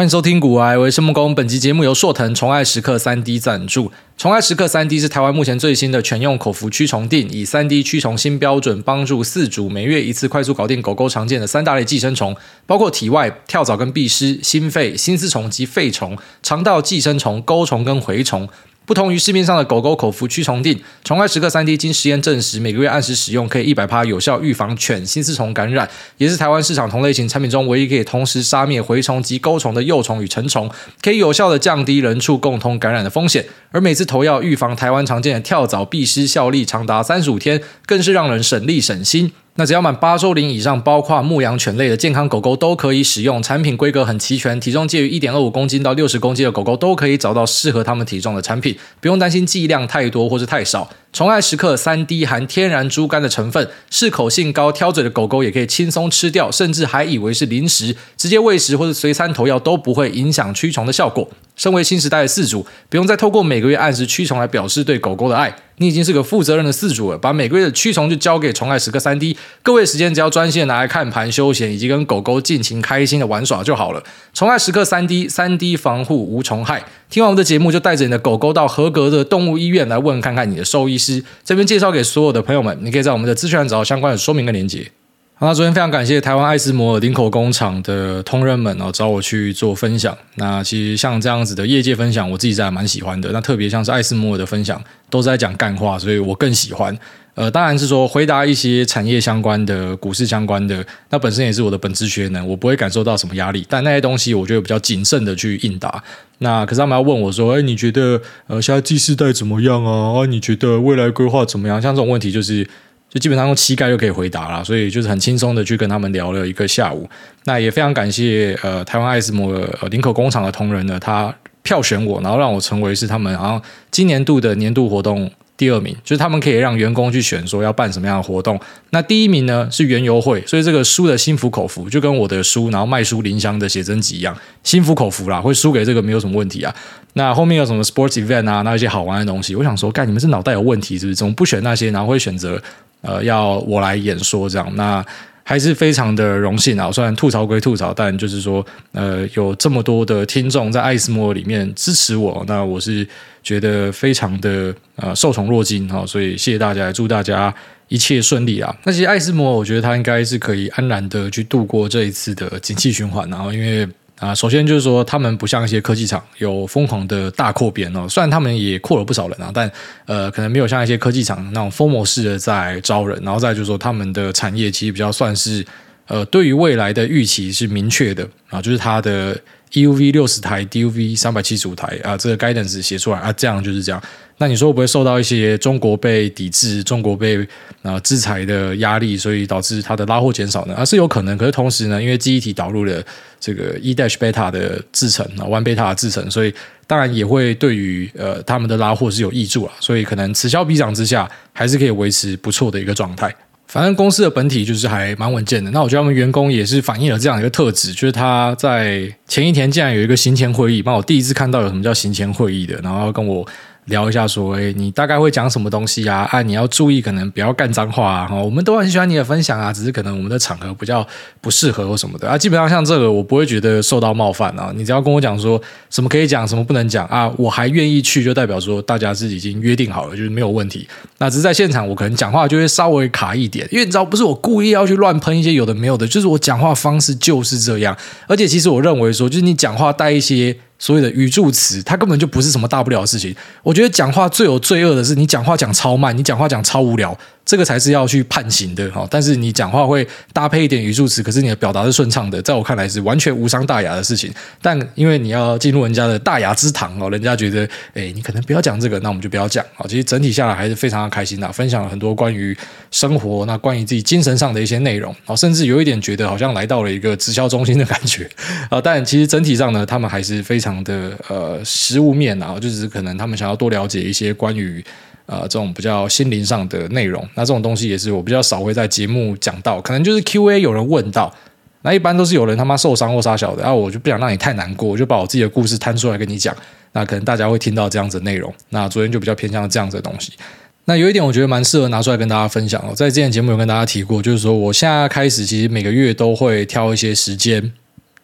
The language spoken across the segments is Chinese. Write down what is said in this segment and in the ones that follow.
欢迎收听古癌，为生木工。本集节目由硕腾宠爱时刻三 D 赞助。宠爱时刻三 D 是台湾目前最新的全用口服驱虫定，以三 D 驱虫新标准，帮助饲主每月一次快速搞定狗狗常见的三大类寄生虫，包括体外跳蚤跟蜱虱、心肺、心丝虫及肺虫、肠道寄生虫、钩虫跟蛔虫。不同于市面上的狗狗口服驱虫定，宠爱时刻三 D 经实验证实，每个月按时使用可以一百趴有效预防犬心丝虫感染，也是台湾市场同类型产品中唯一可以同时杀灭蛔虫及钩虫的幼虫与成虫，可以有效的降低人畜共同感染的风险。而每次投药预防台湾常见的跳蚤、壁虱，效力长达三十五天，更是让人省力省心。那只要满八周龄以上，包括牧羊犬类的健康狗狗都可以使用。产品规格很齐全，体重介于一点二五公斤到六十公斤的狗狗都可以找到适合它们体重的产品，不用担心剂量太多或是太少。宠爱时刻三 D 含天然猪肝的成分，适口性高、挑嘴的狗狗也可以轻松吃掉，甚至还以为是零食，直接喂食或者随餐投药都不会影响驱虫的效果。身为新时代的饲主，不用再透过每个月按时驱虫来表示对狗狗的爱，你已经是个负责任的饲主了。把每个月的驱虫就交给宠爱时刻三 D，各位时间只要专心拿来看盘、休闲以及跟狗狗尽情开心的玩耍就好了。宠爱时刻三 D，三 D 防护无虫害。听完我们的节目，就带着你的狗狗到合格的动物医院来问看看你的兽医这边介绍给所有的朋友们，你可以在我们的资讯栏找到相关的说明跟连接。那昨天非常感谢台湾艾斯摩尔林口工厂的同仁们哦，找我去做分享。那其实像这样子的业界分享，我自己是还蛮喜欢的。那特别像是艾斯摩尔的分享，都是在讲干话，所以我更喜欢。呃，当然是说回答一些产业相关的、股市相关的，那本身也是我的本职学能，我不会感受到什么压力。但那些东西，我觉得比较谨慎的去应答。那可是他们要问我说：“哎，你觉得呃，现在第四代怎么样啊？啊，你觉得未来规划怎么样？”像这种问题，就是就基本上用膝盖就可以回答了，所以就是很轻松的去跟他们聊了一个下午。那也非常感谢呃，台湾爱斯摩呃林口工厂的同仁呢，他票选我，然后让我成为是他们好像今年度的年度活动。第二名就是他们可以让员工去选说要办什么样的活动。那第一名呢是园游会，所以这个书的心服口服就跟我的书，然后卖书林香的写真集一样，心服口服啦，会输给这个没有什么问题啊。那后面有什么 sports event 啊，那一些好玩的东西，我想说，干你们是脑袋有问题是不是？怎么不选那些，然后会选择呃要我来演说这样？那。还是非常的荣幸啊！虽然吐槽归吐槽，但就是说，呃，有这么多的听众在艾斯摩里面支持我，那我是觉得非常的呃受宠若惊哈，所以谢谢大家，祝大家一切顺利啊！那其实艾斯摩，我觉得他应该是可以安然的去度过这一次的景气循环，然后因为。啊，首先就是说，他们不像一些科技厂有疯狂的大扩编哦，虽然他们也扩了不少人啊，但呃，可能没有像一些科技厂那种疯魔式的在招人。然后再就是说，他们的产业其实比较算是呃，对于未来的预期是明确的啊，就是它的 EUV 六十台，DUV 三百七十五台啊，这个 guidance 写出来啊，这样就是这样。那你说会不会受到一些中国被抵制、中国被啊制裁的压力，所以导致它的拉货减少呢？啊，是有可能。可是同时呢，因为记忆体导入了这个 E-Dash Beta 的制程啊，One Beta 的制程，所以当然也会对于呃他们的拉货是有益处啊。所以可能此消彼长之下，还是可以维持不错的一个状态。反正公司的本体就是还蛮稳健的。那我觉得他们员工也是反映了这样一个特质，就是他在前一天竟然有一个行前会议，帮我第一次看到有什么叫行前会议的，然后跟我。聊一下，说，哎，你大概会讲什么东西啊？啊，你要注意，可能不要干脏话啊！我们都很喜欢你的分享啊，只是可能我们的场合比较不适合或什么的啊。基本上像这个，我不会觉得受到冒犯啊。你只要跟我讲说什么可以讲，什么不能讲啊，我还愿意去，就代表说大家是已经约定好了，就是没有问题。那只是在现场，我可能讲话就会稍微卡一点，因为你知道，不是我故意要去乱喷一些有的没有的，就是我讲话方式就是这样。而且，其实我认为说，就是你讲话带一些。所谓的语助词，它根本就不是什么大不了的事情。我觉得讲话最有罪恶的是，你讲话讲超慢，你讲话讲超无聊。这个才是要去判刑的哈，但是你讲话会搭配一点语助词，可是你的表达是顺畅的，在我看来是完全无伤大雅的事情。但因为你要进入人家的大雅之堂哦，人家觉得诶，你可能不要讲这个，那我们就不要讲啊。其实整体下来还是非常的开心的，分享了很多关于生活，那关于自己精神上的一些内容啊，甚至有一点觉得好像来到了一个直销中心的感觉啊。但其实整体上呢，他们还是非常的呃实物面啊，就是可能他们想要多了解一些关于。呃，这种比较心灵上的内容，那这种东西也是我比较少会在节目讲到，可能就是 Q&A 有人问到，那一般都是有人他妈受伤或杀小的，然后我就不想让你太难过，我就把我自己的故事摊出来跟你讲，那可能大家会听到这样子的内容。那昨天就比较偏向这样子的东西。那有一点我觉得蛮适合拿出来跟大家分享哦，在之前节目有跟大家提过，就是说我现在开始其实每个月都会挑一些时间。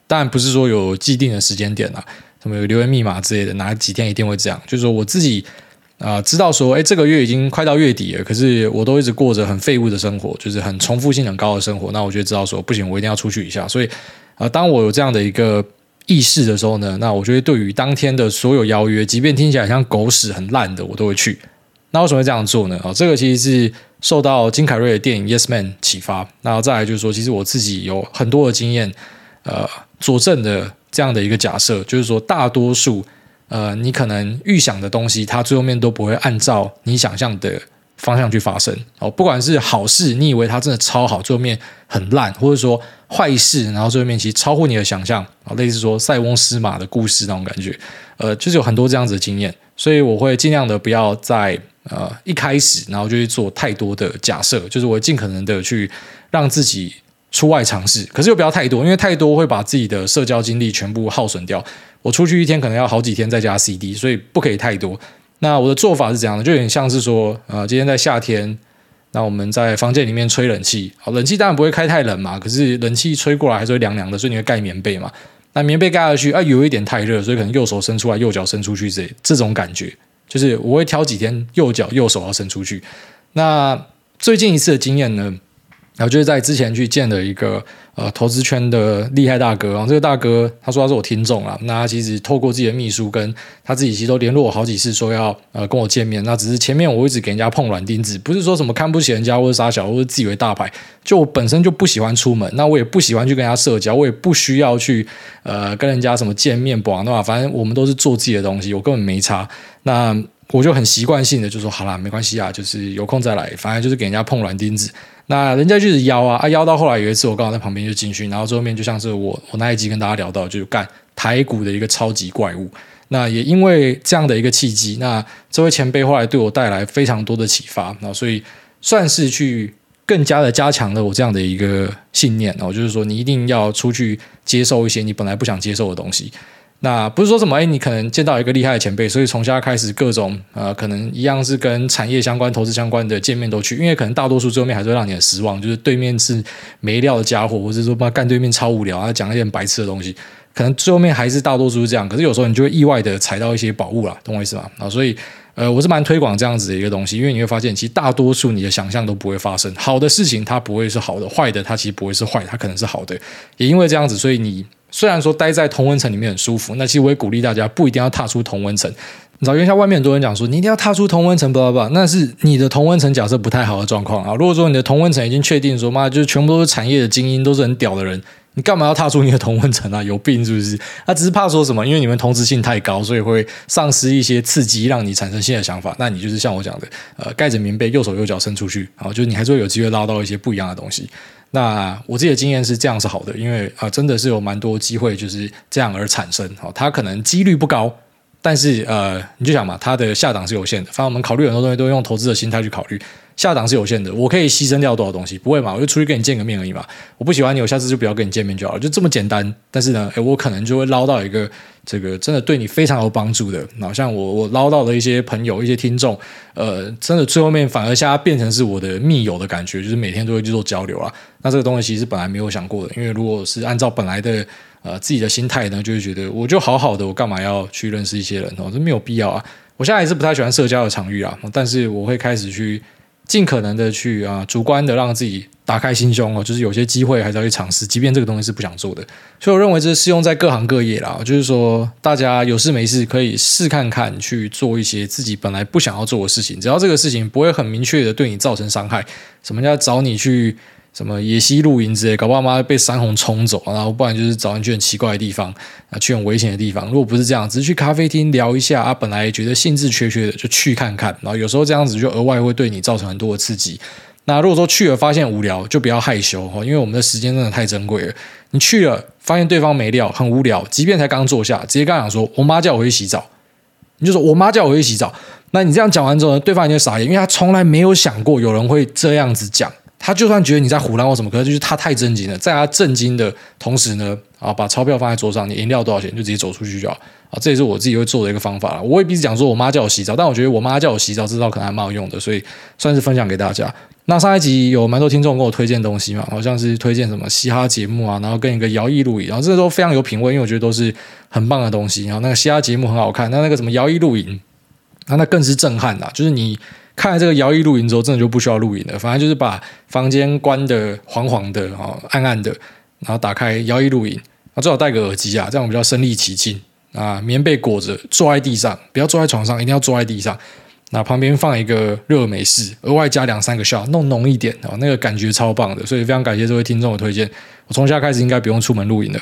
但不是说有既定的时间点啦，什么有留言密码之类的，哪几天一定会这样。就是说我自己啊、知道说，哎，这个月已经快到月底了，可是我都一直过着很废物的生活，就是很重复性很高的生活。那我就知道说，不行，我一定要出去一下。所以、呃，当我有这样的一个意识的时候呢，那我觉得对于当天的所有邀约，即便听起来像狗屎很烂的，我都会去。那为什么会这样做呢？啊，这个其实是受到金凯瑞的电影《Yes Man》启发。那再来就是说，其实我自己有很多的经验，呃，佐证的这样的一个假设，就是说，大多数呃，你可能预想的东西，它最后面都不会按照你想象的方向去发生。哦，不管是好事，你以为它真的超好，最后面很烂，或者说坏事，然后最后面其实超乎你的想象啊，类似说塞翁失马的故事那种感觉。呃，就是有很多这样子的经验，所以我会尽量的不要在。呃，一开始，然后就去做太多的假设，就是我尽可能的去让自己出外尝试，可是又不要太多，因为太多会把自己的社交精力全部耗损掉。我出去一天可能要好几天再加 CD，所以不可以太多。那我的做法是怎样的？就有点像是说，呃，今天在夏天，那我们在房间里面吹冷气，好，冷气当然不会开太冷嘛，可是冷气吹过来还是会凉凉的，所以你会盖棉被嘛。那棉被盖下去啊，有一点太热，所以可能右手伸出来，右脚伸出去，这这种感觉。就是我会挑几天右脚右手要伸出去。那最近一次的经验呢，然后就是在之前去见了一个呃投资圈的厉害大哥，然后这个大哥他说他是我听众啊，那他其实透过自己的秘书跟他自己其实都联络我好几次，说要呃跟我见面。那只是前面我一直给人家碰软钉子，不是说什么看不起人家或者杀小或者自以为大牌，就我本身就不喜欢出门，那我也不喜欢去跟人家社交，我也不需要去呃跟人家什么见面不啊，那反正我们都是做自己的东西，我根本没差。那我就很习惯性的就说好啦，没关系啊，就是有空再来，反正就是给人家碰软钉子。那人家就是邀啊，啊邀到后来有一次我刚好在旁边就进去，然后最后面就像是我我那一集跟大家聊到，就是干台股的一个超级怪物。那也因为这样的一个契机，那这位前辈后来对我带来非常多的启发，那所以算是去更加的加强了我这样的一个信念哦，就是说你一定要出去接受一些你本来不想接受的东西。那不是说什么，哎，你可能见到一个厉害的前辈，所以从现在开始各种呃，可能一样是跟产业相关、投资相关的见面都去，因为可能大多数最后面还是会让你很失望，就是对面是没料的家伙，或者说把干对面超无聊，他讲一点白痴的东西，可能最后面还是大多数是这样。可是有时候你就会意外的踩到一些宝物啦，懂我意思吗？啊，所以呃，我是蛮推广这样子的一个东西，因为你会发现，其实大多数你的想象都不会发生，好的事情它不会是好的，坏的它其实不会是坏，它可能是好的，也因为这样子，所以你。虽然说待在同温层里面很舒服，那其实我也鼓励大家不一定要踏出同温层。你知道，因为像外面很多人讲说，你一定要踏出同温层，不不不，那是你的同温层假设不太好的状况啊。如果说你的同温层已经确定说，妈就是全部都是产业的精英，都是很屌的人，你干嘛要踏出你的同温层啊？有病是不是？他只是怕说什么？因为你们同质性太高，所以会丧失一些刺激，让你产生新的想法。那你就是像我讲的，呃，盖着棉被，右手右脚伸出去，然后就是你还是会有机会捞到一些不一样的东西。那我自己的经验是这样是好的，因为啊、真的是有蛮多机会就是这样而产生。好，它可能几率不高，但是呃，你就想嘛，它的下档是有限的。反正我们考虑很多东西都用投资的心态去考虑。下档是有限的，我可以牺牲掉多少东西？不会嘛？我就出去跟你见个面而已嘛。我不喜欢你，我下次就不要跟你见面就好了，就这么简单。但是呢，诶，我可能就会捞到一个这个真的对你非常有帮助的。那像我我捞到的一些朋友、一些听众，呃，真的最后面反而现在变成是我的密友的感觉，就是每天都会去做交流啊。那这个东西其实本来没有想过的，因为如果是按照本来的呃自己的心态呢，就会觉得我就好好的，我干嘛要去认识一些人哦？这没有必要啊。我现在也是不太喜欢社交的场域啊，但是我会开始去。尽可能的去啊，主观的让自己打开心胸哦，就是有些机会还是要去尝试，即便这个东西是不想做的。所以我认为这是适用在各行各业啦，就是说大家有事没事可以试看看去做一些自己本来不想要做的事情，只要这个事情不会很明确的对你造成伤害，什么叫找你去。什么野溪露营之类，搞不好妈被山洪冲走，然后不然就是找你去很奇怪的地方啊，去很危险的地方。如果不是这样，只是去咖啡厅聊一下啊，本来觉得兴致缺缺的，就去看看。然后有时候这样子就额外会对你造成很多的刺激。那如果说去了发现无聊，就不要害羞哈，因为我们的时间真的太珍贵了。你去了发现对方没料，很无聊，即便才刚坐下，直接跟他讲说：“我妈叫我去洗澡。”你就说：“我妈叫我去洗澡。”那你这样讲完之后呢，对方已经傻眼，因为他从来没有想过有人会这样子讲。他就算觉得你在唬烂或什么，可是就是他太震惊了。在他震惊的同时呢，啊，把钞票放在桌上，你饮料多少钱就直接走出去就好。啊，这也是我自己会做的一个方法。我未必是讲说我妈叫我洗澡，但我觉得我妈叫我洗澡这招可能还蛮有用的，所以算是分享给大家。那上一集有蛮多听众跟我推荐东西嘛，好像是推荐什么嘻哈节目啊，然后跟一个摇曳露营，然后这个都非常有品味，因为我觉得都是很棒的东西。然后那个嘻哈节目很好看，那那个什么摇曳露营，那那更是震撼啦，就是你看了这个摇曳露营之后，真的就不需要露营了，反正就是把房间关得黄黄的啊，暗暗的，然后打开摇曳露营，那最好戴个耳机啊，这样比较身临其境啊，棉被裹着，坐在地上，不要坐在床上，一定要坐在地上。那旁边放一个热美式，额外加两三个笑弄浓一点啊，那个感觉超棒的，所以非常感谢这位听众的推荐。我从现在开始应该不用出门露营了。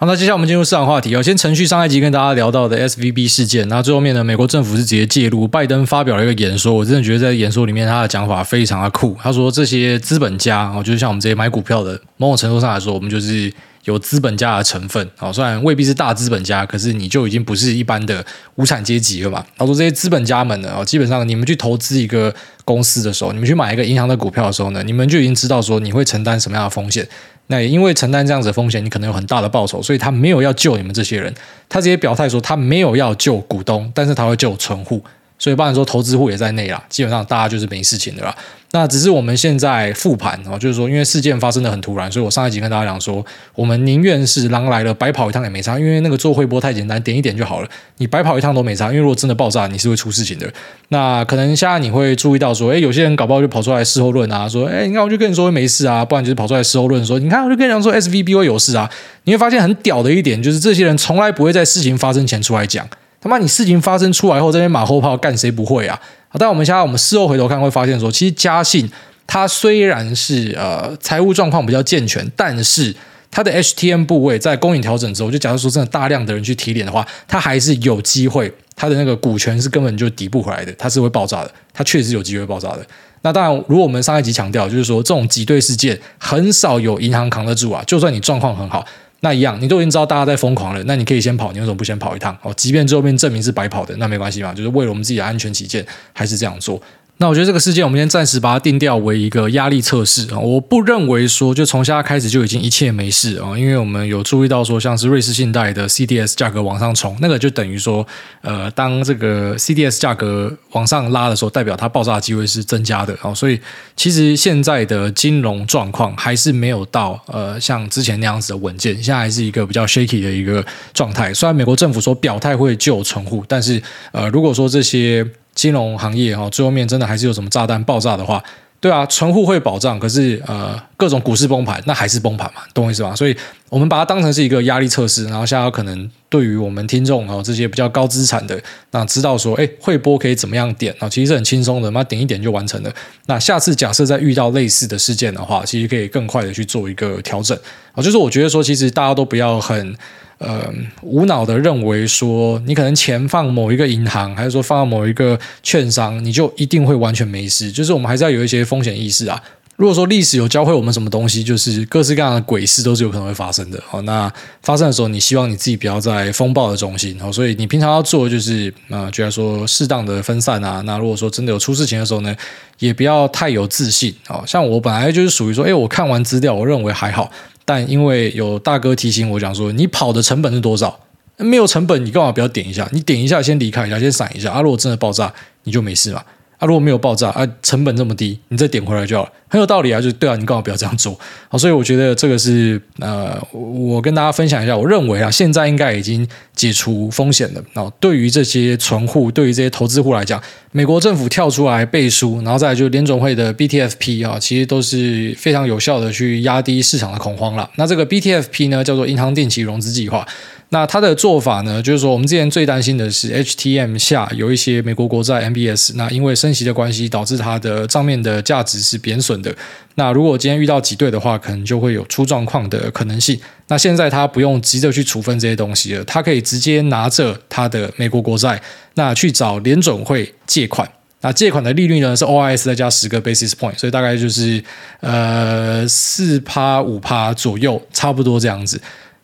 好，那接下来我们进入市场话题啊，先程序上一集跟大家聊到的 SVB 事件，那最后面呢，美国政府是直接介入，拜登发表了一个演说，我真的觉得在演说里面他的讲法非常的酷。他说这些资本家哦，就是像我们这些买股票的，某种程度上来说，我们就是。有资本家的成分好，虽然未必是大资本家，可是你就已经不是一般的无产阶级了嘛。他说这些资本家们呢，基本上你们去投资一个公司的时候，你们去买一个银行的股票的时候呢，你们就已经知道说你会承担什么样的风险。那也因为承担这样子的风险，你可能有很大的报酬，所以他没有要救你们这些人，他直接表态说他没有要救股东，但是他会救存户。所以，包含说投资户也在内啦，基本上大家就是没事情的啦。那只是我们现在复盘哦，就是说，因为事件发生的很突然，所以我上一集跟大家讲说，我们宁愿是狼来了，白跑一趟也没差，因为那个做汇波太简单，点一点就好了。你白跑一趟都没差，因为如果真的爆炸，你是会出事情的。那可能现在你会注意到说，诶，有些人搞不好就跑出来事后论啊，说，诶，你看我就跟你说会没事啊，不然就是跑出来事后论说，你看我就跟你讲说 SVB 会有事啊。你会发现很屌的一点就是，这些人从来不会在事情发生前出来讲。他妈！你事情发生出来后，这边马后炮干谁不会啊？但我们现在我们事后回头看，会发现说，其实嘉信它虽然是呃财务状况比较健全，但是它的 HTM 部位在公允调整之后，就假如说真的大量的人去提脸的话，它还是有机会，它的那个股权是根本就抵不回来的，它是会爆炸的，它确实有机会爆炸的。那当然，如果我们上一集强调，就是说这种挤兑事件很少有银行扛得住啊，就算你状况很好。那一样，你都已经知道大家在疯狂了，那你可以先跑，你为什么不先跑一趟？哦，即便最后面证明是白跑的，那没关系嘛，就是为了我们自己的安全起见，还是这样做。那我觉得这个事件，我们先暂时把它定调为一个压力测试啊。我不认为说就从现在开始就已经一切没事啊，因为我们有注意到说，像是瑞士信贷的 CDS 价格往上冲，那个就等于说，呃，当这个 CDS 价格往上拉的时候，代表它爆炸的机会是增加的啊。所以其实现在的金融状况还是没有到呃像之前那样子的稳健，现在还是一个比较 shaky 的一个状态。虽然美国政府说表态会救存户，但是呃，如果说这些金融行业哈，最后面真的还是有什么炸弹爆炸的话，对啊，存户会保障，可是呃，各种股市崩盘，那还是崩盘嘛，懂我意思吧？所以我们把它当成是一个压力测试，然后现在可能对于我们听众啊这些比较高资产的，那知道说，哎，汇波可以怎么样点啊？其实是很轻松的，那点一点就完成了。那下次假设再遇到类似的事件的话，其实可以更快的去做一个调整啊。就是我觉得说，其实大家都不要很。呃，无脑的认为说，你可能钱放某一个银行，还是说放到某一个券商，你就一定会完全没事。就是我们还是要有一些风险意识啊。如果说历史有教会我们什么东西，就是各式各样的鬼事都是有可能会发生的。好，那发生的时候，你希望你自己不要在风暴的中心。好，所以你平常要做的就是，呃，就来说适当的分散啊。那如果说真的有出事情的时候呢，也不要太有自信。好，像我本来就是属于说，哎，我看完资料，我认为还好。但因为有大哥提醒我讲说，你跑的成本是多少？没有成本，你干嘛不要点一下？你点一下，先离开一下，先闪一下。啊，如果真的爆炸，你就没事了。啊，如果没有爆炸，啊，成本这么低，你再点回来就好了，很有道理啊。就对啊，你干嘛不要这样做？好，所以我觉得这个是呃，我跟大家分享一下，我认为啊，现在应该已经解除风险了。然后对于这些存户，对于这些投资户来讲，美国政府跳出来背书，然后再就是联总会的 BTFP 啊，其实都是非常有效的去压低市场的恐慌了。那这个 BTFP 呢，叫做银行定期融资计划。那他的做法呢，就是说，我们之前最担心的是 HTM 下有一些美国国债 MBS，那因为升息的关系，导致它的账面的价值是贬损的。那如果今天遇到挤兑的话，可能就会有出状况的可能性。那现在他不用急着去处分这些东西了，他可以直接拿着他的美国国债，那去找联准会借款。那借款的利率呢是 OIS 再加十个 basis point，所以大概就是呃四趴五趴左右，差不多这样子。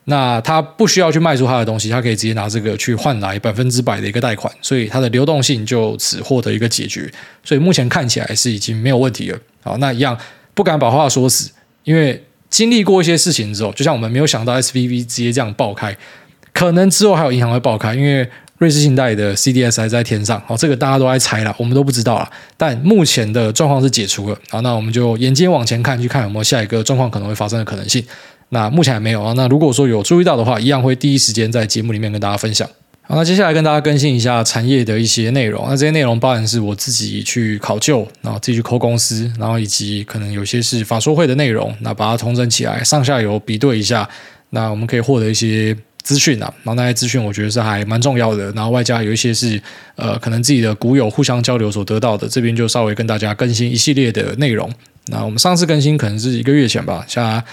那他不需要去卖出他的东西，他可以直接拿这个去换来百分之百的一个贷款，所以它的流动性就此获得一个解决。所以目前看起来是已经没有问题了。好，那一样不敢把话说死，因为经历过一些事情之后，就像我们没有想到 SVB 直接这样爆开，可能之后还有银行会爆开，因为瑞士信贷的 CDS 还在天上，好，这个大家都在猜了，我们都不知道了。但目前的状况是解除了，好，那我们就眼睛往前看，去看有没有下一个状况可能会发生的可能性。那目前还没有啊。那如果说有注意到的话，一样会第一时间在节目里面跟大家分享。好，那接下来跟大家更新一下产业的一些内容。那这些内容包含是我自己去考究，然后自己去抠公司，然后以及可能有些是法说会的内容，那把它统整起来，上下游比对一下，那我们可以获得一些。资讯啊，然后那些资讯我觉得是还蛮重要的，然后外加有一些是呃，可能自己的股友互相交流所得到的，这边就稍微跟大家更新一系列的内容。那我们上次更新可能是一个月前吧，像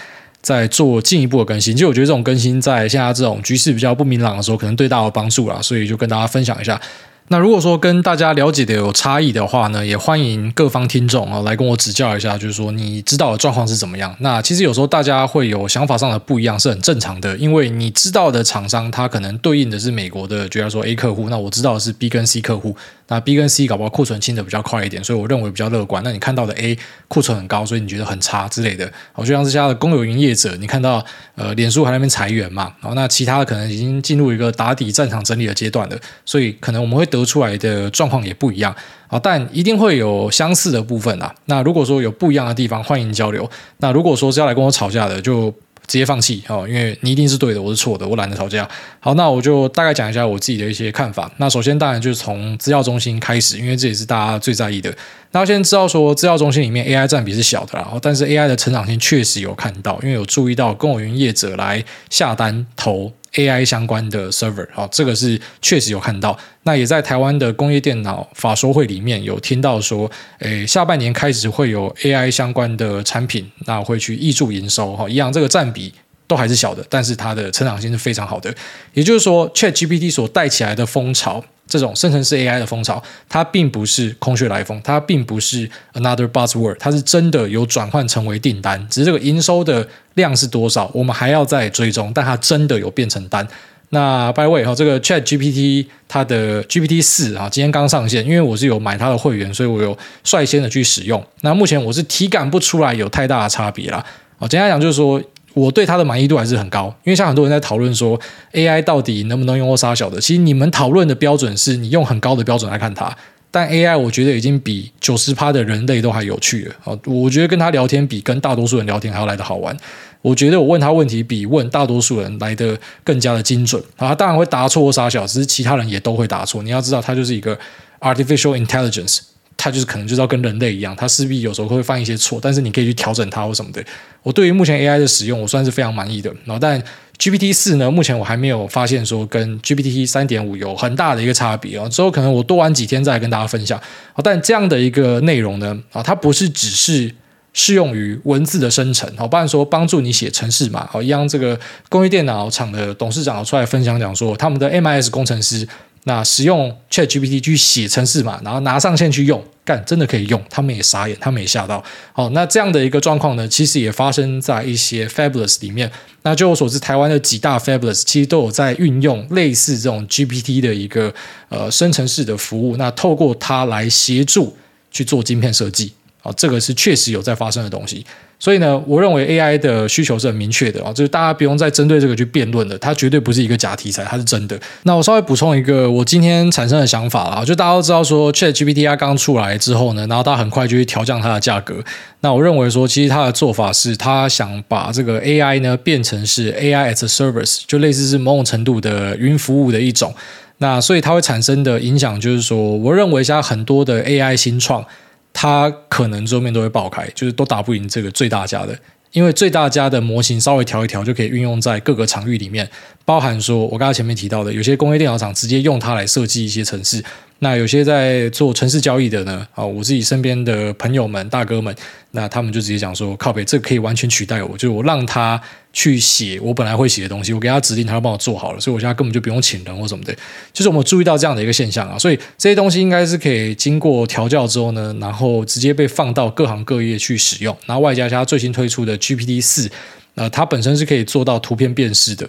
在做进一步的更新。其实我觉得这种更新在现在这种局势比较不明朗的时候，可能对大家有帮助啦，所以就跟大家分享一下。那如果说跟大家了解的有差异的话呢，也欢迎各方听众啊来跟我指教一下，就是说你知道的状况是怎么样。那其实有时候大家会有想法上的不一样是很正常的，因为你知道的厂商他可能对应的是美国的，觉得说 A 客户，那我知道的是 B 跟 C 客户。那 B 跟 C 搞不好库存清的比较快一点，所以我认为比较乐观。那你看到的 A 库存很高，所以你觉得很差之类的。好，就像是现在的公有营业者，你看到呃脸书还在那边裁员嘛，然后那其他的可能已经进入一个打底战场整理的阶段了，所以可能我们会得出来的状况也不一样。好，但一定会有相似的部分啊。那如果说有不一样的地方，欢迎交流。那如果说是要来跟我吵架的，就。直接放弃哦，因为你一定是对的，我是错的，我懒得吵架。好，那我就大概讲一下我自己的一些看法。那首先当然就是从资料中心开始，因为这也是大家最在意的。那要先知道说，资料中心里面 AI 占比是小的啦，但是 AI 的成长性确实有看到，因为有注意到公有云业者来下单投。AI 相关的 server，好，这个是确实有看到。那也在台湾的工业电脑法说会里面有听到说，诶，下半年开始会有 AI 相关的产品，那会去挹注营收，哈，一样这个占比都还是小的，但是它的成长性是非常好的。也就是说，ChatGPT 所带起来的风潮。这种生成式 AI 的风潮，它并不是空穴来风，它并不是 another buzzword，它是真的有转换成为订单。只是这个营收的量是多少，我们还要再追踪，但它真的有变成单。那 by the way 哈，这个 Chat GPT 它的 GPT 四啊，今天刚上线，因为我是有买它的会员，所以我有率先的去使用。那目前我是体感不出来有太大的差别啦。啊，简单讲就是说。我对它的满意度还是很高，因为像很多人在讨论说 AI 到底能不能用或杀小的，其实你们讨论的标准是你用很高的标准来看它，但 AI 我觉得已经比九十趴的人类都还有趣了。啊，我觉得跟他聊天比跟大多数人聊天还要来得好玩。我觉得我问他问题比问大多数人来得更加的精准。啊，他当然会答错或杀小，只是其他人也都会答错。你要知道，它就是一个 artificial intelligence。它就是可能就是要跟人类一样，它势必有时候会犯一些错，但是你可以去调整它或什么的。我对于目前 AI 的使用，我算是非常满意的。然后，但 GPT 四呢，目前我还没有发现说跟 GPT 三点五有很大的一个差别啊。之后可能我多玩几天再来跟大家分享。但这样的一个内容呢，啊，它不是只是适用于文字的生成，好，不然说帮助你写程式嘛，好，一样这个工业电脑厂的董事长出来分享讲说，他们的 MIS 工程师。那使用 ChatGPT 去写程式嘛，然后拿上线去用，干真的可以用，他们也傻眼，他们也吓到。好，那这样的一个状况呢，其实也发生在一些 Fabulous 里面。那据我所知，台湾的几大 Fabulous 其实都有在运用类似这种 GPT 的一个呃生成式的服务，那透过它来协助去做晶片设计。好，这个是确实有在发生的东西。所以呢，我认为 AI 的需求是很明确的啊，就是大家不用再针对这个去辩论了，它绝对不是一个假题材，它是真的。那我稍微补充一个我今天产生的想法啊，就大家都知道说 ChatGPT 它刚出来之后呢，然后它很快就会调降它的价格。那我认为说，其实它的做法是，它想把这个 AI 呢变成是 AI as a service，就类似是某种程度的云服务的一种。那所以它会产生的影响就是说，我认为现在很多的 AI 新创。它可能桌面都会爆开，就是都打不赢这个最大家的，因为最大家的模型稍微调一调就可以运用在各个场域里面，包含说我刚才前面提到的，有些工业电脑厂直接用它来设计一些城市。那有些在做城市交易的呢，啊，我自己身边的朋友们、大哥们，那他们就直接讲说，靠北，这可以完全取代我，就是我让他去写我本来会写的东西，我给他指令，他帮我做好了，所以我现在根本就不用请人或什么的，就是我们注意到这样的一个现象啊，所以这些东西应该是可以经过调教之后呢，然后直接被放到各行各业去使用，然后外加它最新推出的 GPT 四，呃，它本身是可以做到图片辨识的。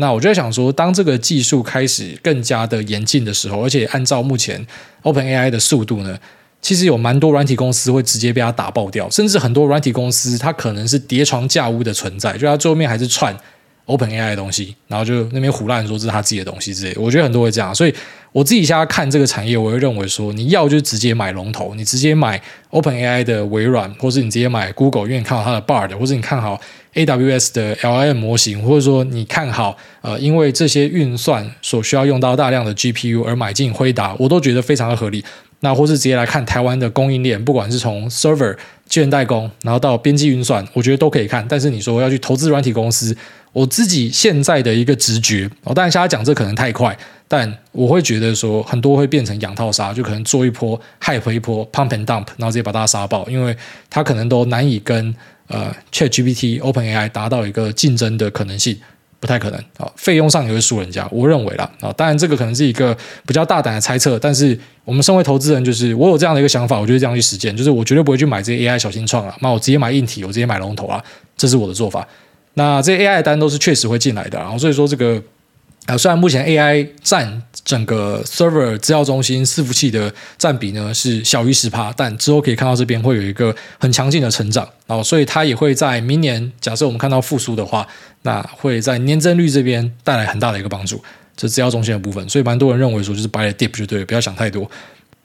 那我就在想说，当这个技术开始更加的严进的时候，而且按照目前 OpenAI 的速度呢，其实有蛮多软体公司会直接被它打爆掉，甚至很多软体公司它可能是叠床架屋的存在，就它最后面还是串 OpenAI 的东西，然后就那边唬烂说这是它自己的东西之类。我觉得很多会这样，所以我自己现在看这个产业，我会认为说，你要就直接买龙头，你直接买 OpenAI 的微软，或是你直接买 Google，因为你看好它的 Bard，或者你看好 AWS 的 L M 模型，或者说你看好呃，因为这些运算所需要用到大量的 GPU 而买进辉达，我都觉得非常的合理。那或是直接来看台湾的供应链，不管是从 server、晶圆代工，然后到边际运算，我觉得都可以看。但是你说要去投资软体公司，我自己现在的一个直觉，我当然现在讲这可能太快，但我会觉得说很多会变成养套杀，就可能做一波 hype 一波 pump and dump，然后直接把大家杀爆，因为它可能都难以跟呃 ChatGPT、OpenAI 达到一个竞争的可能性。不太可能啊，费用上也会输人家，我认为啦啊，当然这个可能是一个比较大胆的猜测，但是我们身为投资人，就是我有这样的一个想法，我就这样去实践，就是我绝对不会去买这些 AI 小新创啊，那我直接买硬体，我直接买龙头啊，这是我的做法。那这些 AI 单都是确实会进来的，然后所以说这个。啊，虽然目前 AI 占整个 server 资料中心伺服器的占比呢是小于十趴，但之后可以看到这边会有一个很强劲的成长，然后所以它也会在明年，假设我们看到复苏的话，那会在年增率这边带来很大的一个帮助，这资料中心的部分，所以蛮多人认为说就是 buy the dip 就对了，不要想太多。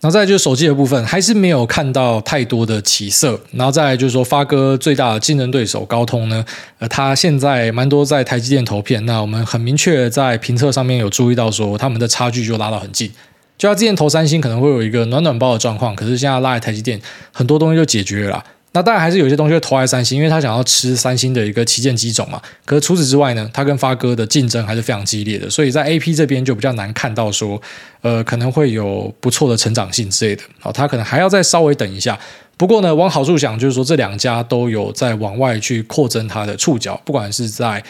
然后再就是手机的部分，还是没有看到太多的起色。然后再来就是说，发哥最大的竞争对手高通呢，呃，他现在蛮多在台积电投片。那我们很明确在评测上面有注意到说，他们的差距就拉到很近。就他之前投三星可能会有一个暖暖包的状况，可是现在拉来台积电，很多东西就解决了。那当然还是有些东西会投爱三星，因为他想要吃三星的一个旗舰机种嘛。可是除此之外呢，他跟发哥的竞争还是非常激烈的，所以在 AP 这边就比较难看到说，呃，可能会有不错的成长性之类的。好，他可能还要再稍微等一下。不过呢，往好处想，就是说这两家都有在往外去扩增它的触角，不管是在。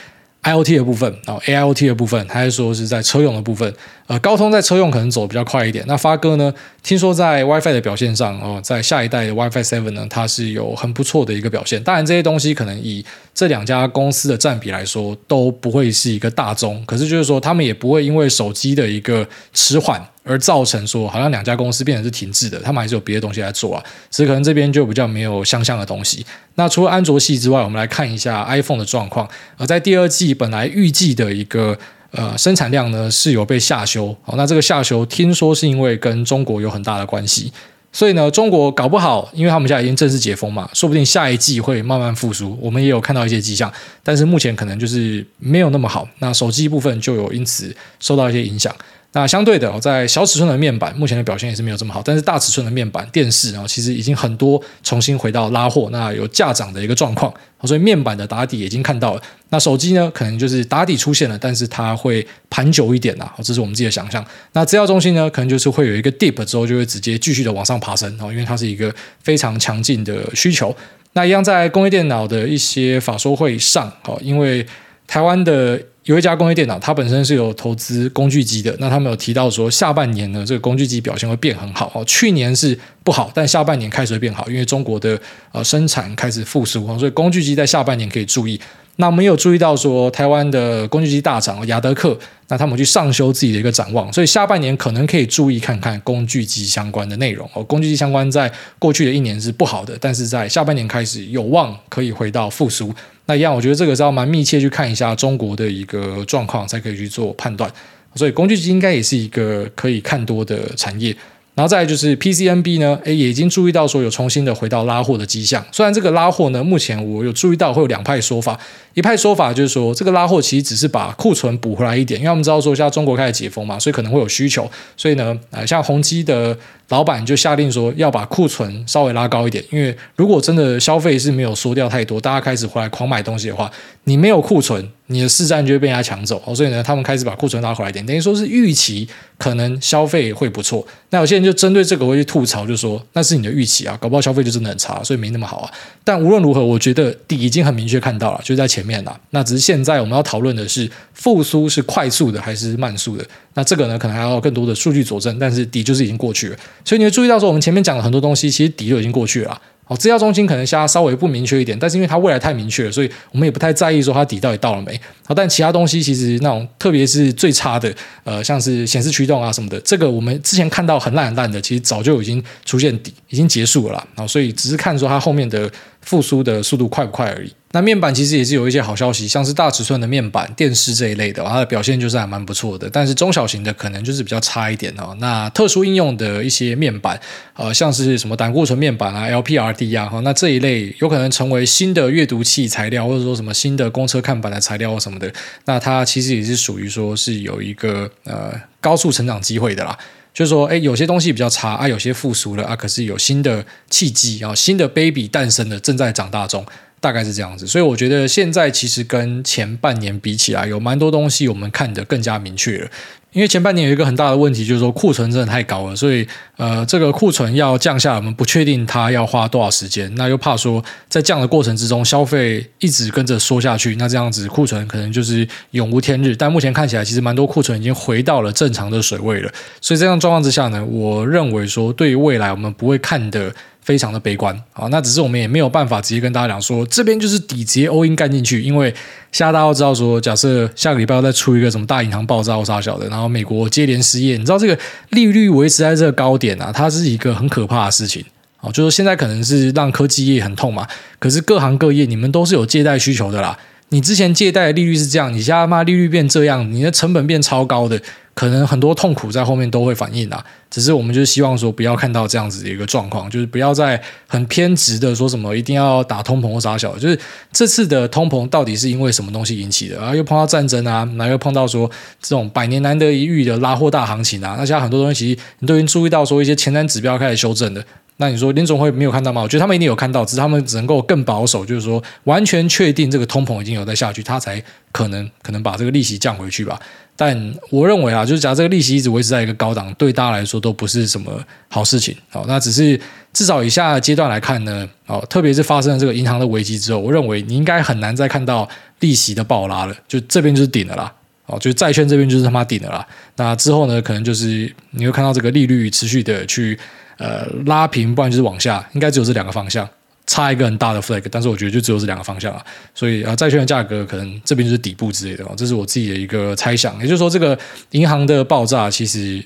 IoT 的部分，然后 AIoT 的部分，还是说是在车用的部分？呃，高通在车用可能走比较快一点。那发哥呢？听说在 WiFi 的表现上，哦，在下一代的 WiFi Seven 呢，它是有很不错的一个表现。当然，这些东西可能以这两家公司的占比来说，都不会是一个大宗。可是就是说，他们也不会因为手机的一个迟缓。而造成说，好像两家公司变成是停滞的，他们还是有别的东西来做啊，只是可能这边就比较没有相像的东西。那除了安卓系之外，我们来看一下 iPhone 的状况。而在第二季本来预计的一个呃生产量呢是有被下修，好，那这个下修听说是因为跟中国有很大的关系，所以呢，中国搞不好，因为他们现在已经正式解封嘛，说不定下一季会慢慢复苏。我们也有看到一些迹象，但是目前可能就是没有那么好。那手机部分就有因此受到一些影响。那相对的，在小尺寸的面板，目前的表现也是没有这么好。但是大尺寸的面板、电视啊，其实已经很多重新回到拉货，那有价涨的一个状况。所以面板的打底已经看到了。那手机呢，可能就是打底出现了，但是它会盘久一点呐。这是我们自己的想象。那资料中心呢，可能就是会有一个 dip 之后，就会直接继续的往上爬升。因为它是一个非常强劲的需求。那一样在工业电脑的一些法说会上，因为台湾的。有一家工业电脑，它本身是有投资工具机的。那他们有提到说，下半年呢，这个工具机表现会变很好哦。去年是不好，但下半年开始会变好，因为中国的呃生产开始复苏，所以工具机在下半年可以注意。那我们有注意到说，台湾的工具机大厂亚德客，那他们去上修自己的一个展望，所以下半年可能可以注意看看工具机相关的内容哦。工具机相关在过去的一年是不好的，但是在下半年开始有望可以回到复苏。那一样，我觉得这个是要蛮密切去看一下中国的一个状况，才可以去做判断。所以工具机应该也是一个可以看多的产业。然后再就是 PCNB 呢，诶，也已经注意到说有重新的回到拉货的迹象。虽然这个拉货呢，目前我有注意到会有两派说法。一派说法就是说，这个拉货其实只是把库存补回来一点，因为我们知道说现在中国开始解封嘛，所以可能会有需求。所以呢，呃，像宏基的老板就下令说要把库存稍微拉高一点，因为如果真的消费是没有缩掉太多，大家开始回来狂买东西的话，你没有库存，你的市占就会被人家抢走。所以呢，他们开始把库存拉回来一点，等于说是预期可能消费会不错。那有些人就针对这个会去吐槽，就说那是你的预期啊，搞不好消费就真的很差，所以没那么好啊。但无论如何，我觉得底已经很明确看到了，就在前。面了，那只是现在我们要讨论的是复苏是快速的还是慢速的？那这个呢，可能还要更多的数据佐证。但是底就是已经过去了，所以你会注意到说，我们前面讲了很多东西，其实底就已经过去了。好，资料中心可能现在稍微不明确一点，但是因为它未来太明确了，所以我们也不太在意说它底到底到了没。好，但其他东西其实那种特别是最差的，呃，像是显示驱动啊什么的，这个我们之前看到很烂很烂的，其实早就已经出现底，已经结束了啦。好，所以只是看说它后面的复苏的速度快不快而已。那面板其实也是有一些好消息，像是大尺寸的面板、电视这一类的，它的表现就是还蛮不错的。但是中小型的可能就是比较差一点哦。那特殊应用的一些面板，呃，像是什么胆固醇面板啊、LPRD 啊，哈，那这一类有可能成为新的阅读器材料，或者说什么新的公车看板的材料什么的。那它其实也是属于说是有一个呃高速成长机会的啦。就是说，哎，有些东西比较差啊，有些复苏了啊，可是有新的契机啊，新的 baby 诞生了，正在长大中。大概是这样子，所以我觉得现在其实跟前半年比起来，有蛮多东西我们看得更加明确了。因为前半年有一个很大的问题，就是说库存真的太高了，所以呃，这个库存要降下来，我们不确定它要花多少时间。那又怕说在降的过程之中，消费一直跟着缩下去，那这样子库存可能就是永无天日。但目前看起来，其实蛮多库存已经回到了正常的水位了。所以这样状况之下呢，我认为说对于未来我们不会看的非常的悲观啊，那只是我们也没有办法直接跟大家讲说这边就是底直接 all in 干进去，因为现在大家都知道说，假设下个礼拜要再出一个什么大银行爆炸或啥小的，然后美国接连失业，你知道这个利率维持在这个高点啊，它是一个很可怕的事情啊，就是现在可能是让科技业很痛嘛，可是各行各业你们都是有借贷需求的啦。你之前借贷的利率是这样，你现在嘛利率变这样，你的成本变超高的，可能很多痛苦在后面都会反应啊。只是我们就是希望说，不要看到这样子的一个状况，就是不要再很偏执的说什么一定要打通膨或啥小。就是这次的通膨到底是因为什么东西引起的啊？又碰到战争啊，然后又碰到说这种百年难得一遇的拉货大行情啊。那现在很多东西你都已经注意到说一些前瞻指标开始修正的。那你说林总会没有看到吗？我觉得他们一定有看到，只是他们只能够更保守，就是说完全确定这个通膨已经有在下去，他才可能可能把这个利息降回去吧。但我认为啊，就是假如这个利息一直维持在一个高档，对大家来说都不是什么好事情。好，那只是至少以下阶段来看呢，哦，特别是发生了这个银行的危机之后，我认为你应该很难再看到利息的暴拉了，就这边就是顶的啦。哦，就债券这边就是他妈顶的啦。那之后呢，可能就是你会看到这个利率持续的去。呃，拉平，不然就是往下，应该只有这两个方向，差一个很大的 flag，但是我觉得就只有这两个方向啊，所以啊，债券的价格可能这边就是底部之类的，这是我自己的一个猜想。也就是说，这个银行的爆炸其实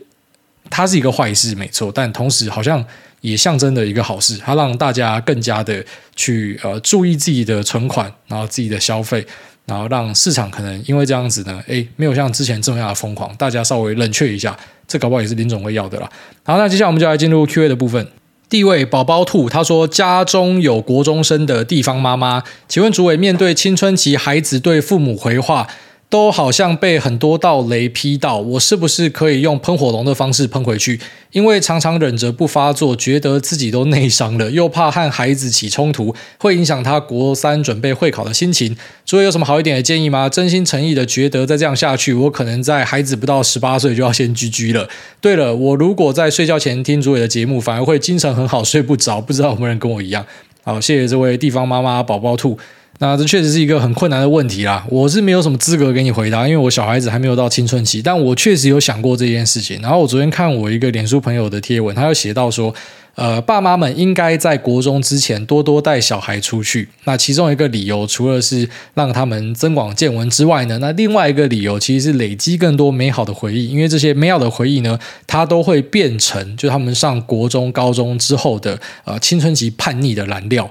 它是一个坏事，没错，但同时好像也象征着一个好事，它让大家更加的去呃注意自己的存款，然后自己的消费。然后让市场可能因为这样子呢，诶，没有像之前这么样的疯狂，大家稍微冷却一下，这搞不好也是林总会要的啦。好，那接下来我们就来进入 Q&A 的部分。第一位宝宝兔他说，家中有国中生的地方妈妈，请问主委面对青春期孩子对父母回话，都好像被很多道雷劈到，我是不是可以用喷火龙的方式喷回去？因为常常忍着不发作，觉得自己都内伤了，又怕和孩子起冲突，会影响他国三准备会考的心情。所以有什么好一点的建议吗？真心诚意的觉得再这样下去，我可能在孩子不到十八岁就要先 GG 了。对了，我如果在睡觉前听主委的节目，反而会精神很好，睡不着。不知道有没有人跟我一样？好，谢谢这位地方妈妈宝宝兔。那这确实是一个很困难的问题啦，我是没有什么资格给你回答，因为我小孩子还没有到青春期，但我确实有想过这件事情。然后我昨天看我一个脸书朋友的贴文，他有写到说，呃，爸妈们应该在国中之前多多带小孩出去。那其中一个理由，除了是让他们增广见闻之外呢，那另外一个理由其实是累积更多美好的回忆，因为这些美好的回忆呢，它都会变成就他们上国中、高中之后的呃青春期叛逆的燃料。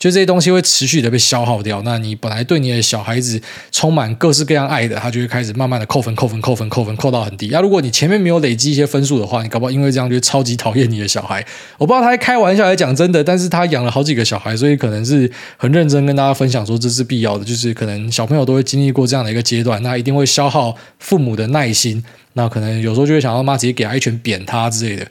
就这些东西会持续的被消耗掉，那你本来对你的小孩子充满各式各样爱的，他就会开始慢慢的扣分、扣分、扣分、扣分，扣到很低。那、如果你前面没有累积一些分数的话，你搞不好因为这样就超级讨厌你的小孩。我不知道他在开玩笑还讲真的，但是他养了好几个小孩，所以可能是很认真跟大家分享说这是必要的，就是可能小朋友都会经历过这样的一个阶段，那一定会消耗父母的耐心，那可能有时候就会想要妈直接给他一拳扁他之类的。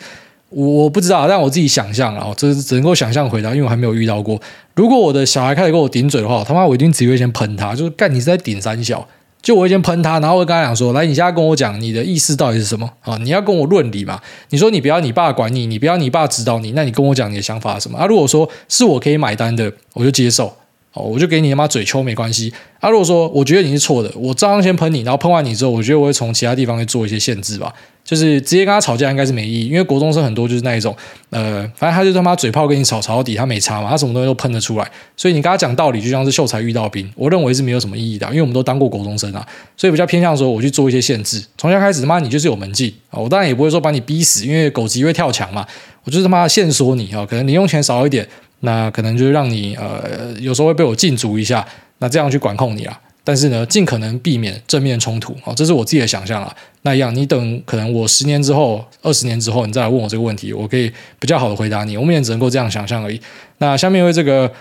我不知道，但我自己想象啊，这是只能够想象回答，因为我还没有遇到过。如果我的小孩开始跟我顶嘴的话，他妈我一定只会先喷他，就是干你是在顶三小，就我会先喷他，然后我会跟他讲说，来，你现在跟我讲你的意思到底是什么啊？你要跟我论理嘛？你说你不要你爸管你，你不要你爸指导你，那你跟我讲你的想法是什么啊？如果说是我可以买单的，我就接受。我就给你他妈嘴抽没关系。啊，如果说我觉得你是错的，我照样先喷你，然后喷完你之后，我觉得我会从其他地方去做一些限制吧。就是直接跟他吵架应该是没意义，因为国中生很多就是那一种，呃，反正他就他妈嘴炮跟你吵吵到底，他没差嘛，他什么东西都喷得出来。所以你跟他讲道理，就像是秀才遇到兵，我认为是没有什么意义的，因为我们都当过国中生啊，所以比较偏向说我去做一些限制。从现在开始他妈你就是有门禁啊，我当然也不会说把你逼死，因为狗急会跳墙嘛，我就是他妈限缩你啊，可能零用钱少一点。那可能就是让你呃有时候会被我禁足一下，那这样去管控你啊。但是呢，尽可能避免正面冲突，好，这是我自己的想象啊。那一样，你等可能我十年之后、二十年之后，你再来问我这个问题，我可以比较好的回答你。我们也只能够这样想象而已。那下面因为这个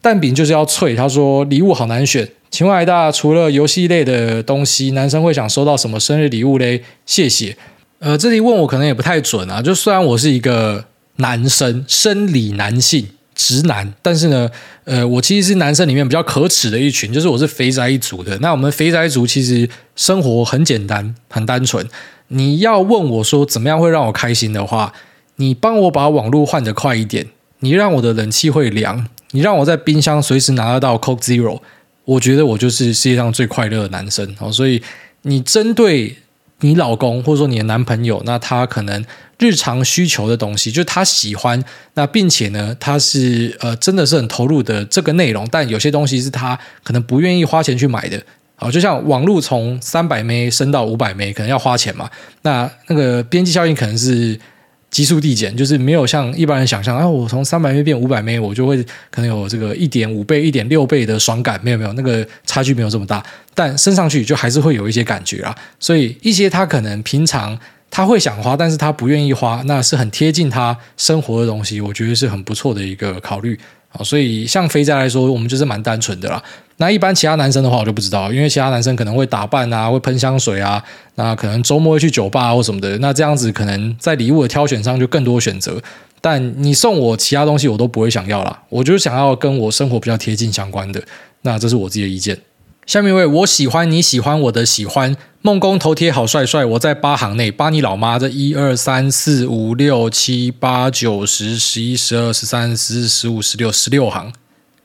蛋饼就是要脆，他说礼物好难选。请问癌大，除了游戏类的东西，男生会想收到什么生日礼物嘞？谢谢。呃，这里问我可能也不太准啊。就虽然我是一个男生，生理男性。直男，但是呢，呃，我其实是男生里面比较可耻的一群，就是我是肥宅一族的。那我们肥宅族其实生活很简单，很单纯。你要问我说怎么样会让我开心的话，你帮我把网络换得快一点，你让我的冷气会凉，你让我在冰箱随时拿得到 Coke Zero，我觉得我就是世界上最快乐的男生。哦，所以你针对你老公或者说你的男朋友，那他可能。日常需求的东西，就是他喜欢那，并且呢，他是呃，真的是很投入的这个内容。但有些东西是他可能不愿意花钱去买的。好，就像网络从三百 M 升到五百 M，可能要花钱嘛。那那个边际效应可能是急速递减，就是没有像一般人想象啊，我从三百 M 变五百 M，我就会可能有这个一点五倍、一点六倍的爽感。没有没有，那个差距没有这么大，但升上去就还是会有一些感觉啊。所以一些他可能平常。他会想花，但是他不愿意花，那是很贴近他生活的东西，我觉得是很不错的一个考虑啊。所以像肥宅来说，我们就是蛮单纯的啦。那一般其他男生的话，我就不知道，因为其他男生可能会打扮啊，会喷香水啊，那可能周末会去酒吧或什么的，那这样子可能在礼物的挑选上就更多选择。但你送我其他东西，我都不会想要啦，我就想要跟我生活比较贴近相关的。那这是我自己的意见。下面一位，我喜欢你喜欢我的喜欢。梦工头贴好帅帅，我在八行内，八你老妈！这一二三四五六七八九十十一十二十三十四十五十六十六行。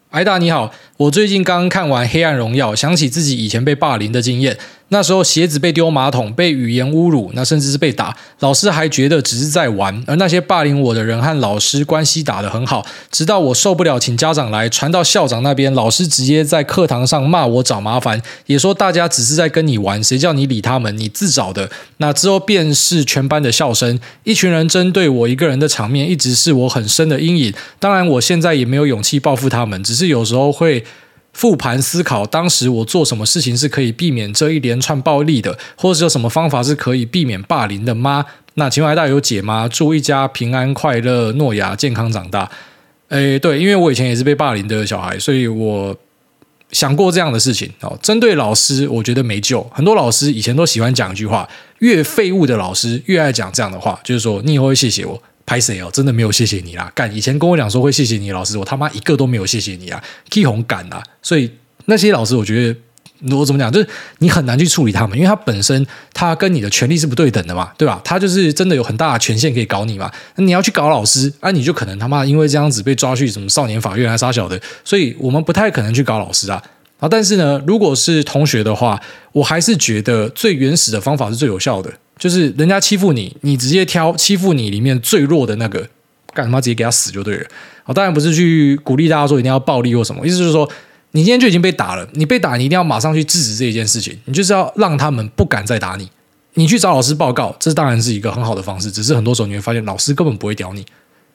艾达你好，我最近刚看完《黑暗荣耀》，想起自己以前被霸凌的经验。那时候鞋子被丢马桶，被语言侮辱，那甚至是被打，老师还觉得只是在玩。而那些霸凌我的人和老师关系打得很好，直到我受不了，请家长来，传到校长那边，老师直接在课堂上骂我找麻烦，也说大家只是在跟你玩，谁叫你理他们，你自找的。那之后便是全班的笑声，一群人针对我一个人的场面，一直是我很深的阴影。当然，我现在也没有勇气报复他们，只是有时候会。复盘思考，当时我做什么事情是可以避免这一连串暴力的，或者是有什么方法是可以避免霸凌的吗？那请问癌大有解吗？祝一家平安快乐、诺亚健康长大。诶，对，因为我以前也是被霸凌的小孩，所以我想过这样的事情哦。针对老师，我觉得没救。很多老师以前都喜欢讲一句话：越废物的老师越爱讲这样的话，就是说你以后会谢谢我。拍谁哦？真的没有谢谢你啦！干，以前跟我讲说会谢谢你老师，我他妈一个都没有谢谢你啊！！K 红干啊！所以那些老师，我觉得我怎么讲，就是你很难去处理他们，因为他本身他跟你的权力是不对等的嘛，对吧？他就是真的有很大的权限可以搞你嘛。你要去搞老师，啊，你就可能他妈因为这样子被抓去什么少年法院啊，杀小的。所以我们不太可能去搞老师啊。啊，但是呢，如果是同学的话，我还是觉得最原始的方法是最有效的。就是人家欺负你，你直接挑欺负你里面最弱的那个，干他妈直接给他死就对了。好，当然不是去鼓励大家说一定要暴力或什么，意思就是说，你今天就已经被打了，你被打，你一定要马上去制止这一件事情，你就是要让他们不敢再打你。你去找老师报告，这当然是一个很好的方式，只是很多时候你会发现老师根本不会屌你。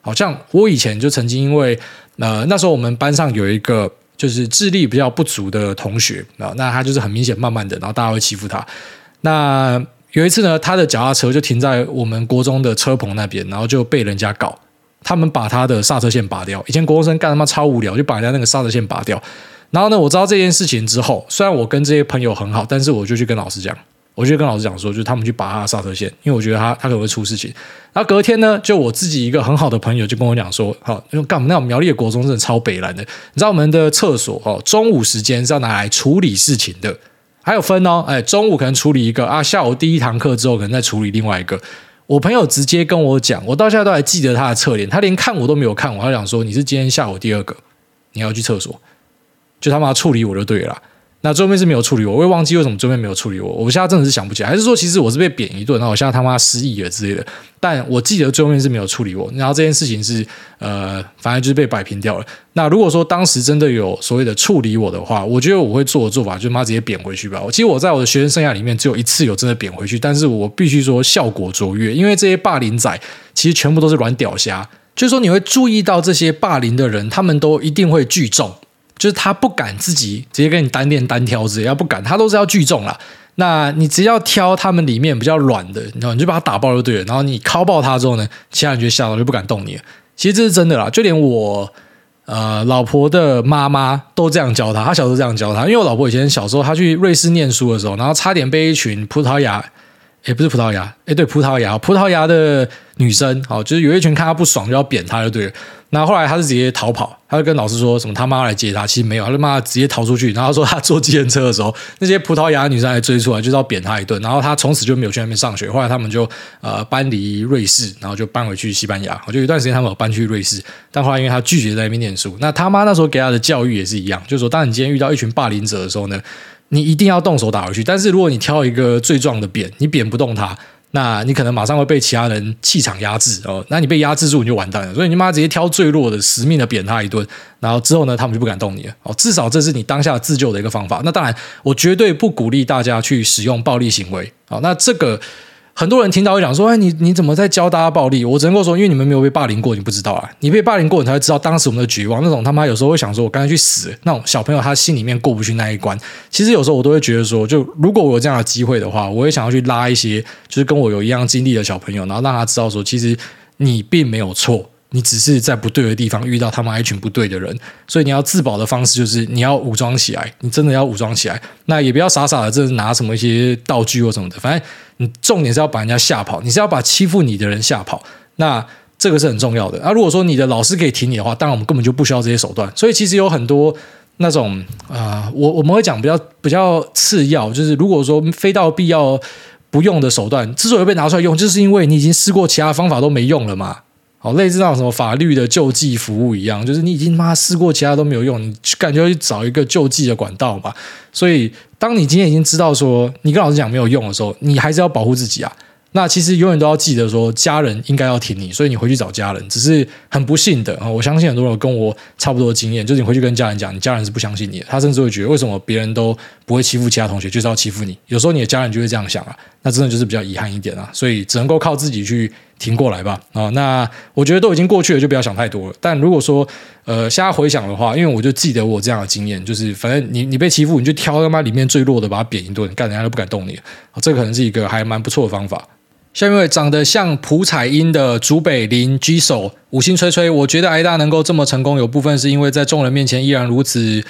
好像我以前就曾经因为呃那时候我们班上有一个就是智力比较不足的同学啊，那他就是很明显慢慢的，然后大家会欺负他，那。有一次呢，他的脚踏车就停在我们国中的车棚那边，然后就被人家搞。他们把他的刹车线拔掉。以前国中生干他妈超无聊，就把人家那个刹车线拔掉。然后呢，我知道这件事情之后，虽然我跟这些朋友很好，但是我就去跟老师讲，我就跟老师讲说，就他们去拔他的刹车线，因为我觉得他他可能会出事情。然后隔天呢，就我自己一个很好的朋友就跟我讲说，好，因为干嘛那种苗栗的国中真的超北烂的，你知道我们的厕所哦，中午时间是要拿来处理事情的。还有分哦，哎，中午可能处理一个啊，下午第一堂课之后可能再处理另外一个。我朋友直接跟我讲，我到现在都还记得他的侧脸，他连看我都没有看我，他讲说，你是今天下午第二个，你要去厕所，就他妈处理我就对了。那最后面是没有处理我，我也忘记为什么最后面没有处理我。我现在真的是想不起来，还是说其实我是被贬一顿，然后我现在他妈失忆了之类的。但我记得最后面是没有处理我，然后这件事情是呃，反正就是被摆平掉了。那如果说当时真的有所谓的处理我的话，我觉得我会做的做法就是妈直接贬回去吧。其实我在我的学生生涯里面只有一次有真的贬回去，但是我必须说效果卓越，因为这些霸凌仔其实全部都是软屌虾，就是说你会注意到这些霸凌的人，他们都一定会聚众。就是他不敢自己直接跟你单练单挑之类，要不敢，他都是要聚众啦。那你只要挑他们里面比较软的，然后你就把他打爆就对了。然后你敲爆他之后呢，其他人就吓到就不敢动你了。其实这是真的啦，就连我呃老婆的妈妈都这样教他，他小时候这样教他。因为我老婆以前小时候她去瑞士念书的时候，然后差点被一群葡萄牙。也不是葡萄牙，哎，对，葡萄牙，葡萄牙的女生，好，就是有一群看她不爽就要扁她，就对了。那后来她是直接逃跑，她就跟老师说什么他妈来接她，其实没有，她就妈直接逃出去。然后说她坐计程车的时候，那些葡萄牙女生还追出来，就是要扁她一顿。然后她从此就没有去那边上学。后来他们就呃搬离瑞士，然后就搬回去西班牙。我就有一段时间他们有搬去瑞士，但后来因为她拒绝在那边念书。那他妈那时候给她的教育也是一样，就是说，当你今天遇到一群霸凌者的时候呢，你一定要动手打回去。但是如果你挑一个最壮的扁，你扁不动他。那你可能马上会被其他人气场压制哦，那你被压制住你就完蛋了。所以你妈直接挑最弱的，死命的扁他一顿，然后之后呢，他们就不敢动你了哦。至少这是你当下自救的一个方法。那当然，我绝对不鼓励大家去使用暴力行为。好，那这个。很多人听到会讲说：“哎，你你怎么在教大家暴力？”我只能够说，因为你们没有被霸凌过，你不知道啊。你被霸凌过，你才会知道当时我们的绝望。那种他妈有时候会想说：“我干脆去死。”那种小朋友他心里面过不去那一关。其实有时候我都会觉得说，就如果我有这样的机会的话，我也想要去拉一些就是跟我有一样经历的小朋友，然后让他知道说，其实你并没有错。你只是在不对的地方遇到他们一群不对的人，所以你要自保的方式就是你要武装起来，你真的要武装起来。那也不要傻傻的，这是拿什么一些道具或什么的，反正你重点是要把人家吓跑，你是要把欺负你的人吓跑。那这个是很重要的。那如果说你的老师可以挺你的话，当然我们根本就不需要这些手段。所以其实有很多那种啊、我我们会讲比较比较次要，就是如果说非到必要不用的手段，之所以被拿出来用，就是因为你已经试过其他方法都没用了嘛。好，类似那种什么法律的救济服务一样，就是你已经妈试过其他都没有用，你感觉去找一个救济的管道吧。所以，当你今天已经知道说你跟老师讲没有用的时候，你还是要保护自己啊。那其实永远都要记得说，家人应该要挺你，所以你回去找家人。只是很不幸的啊，我相信很多人跟我差不多的经验，就是你回去跟家人讲，你家人是不相信你的，他甚至会觉得为什么别人都不会欺负其他同学，就是要欺负你。有时候你的家人就会这样想啊，那真的就是比较遗憾一点啊。所以只能够靠自己去挺过来吧。啊，那我觉得都已经过去了，就不要想太多了。但如果说呃，现在回想的话，因为我就记得我这样的经验，就是反正你你被欺负，你就挑他妈里面最弱的，把他扁一顿，干人家都不敢动你。啊，这可能是一个还蛮不错的方法。下面一位长得像朴彩英的竹北林居手五星吹吹，我觉得挨大能够这么成功，有部分是因为在众人面前依然如此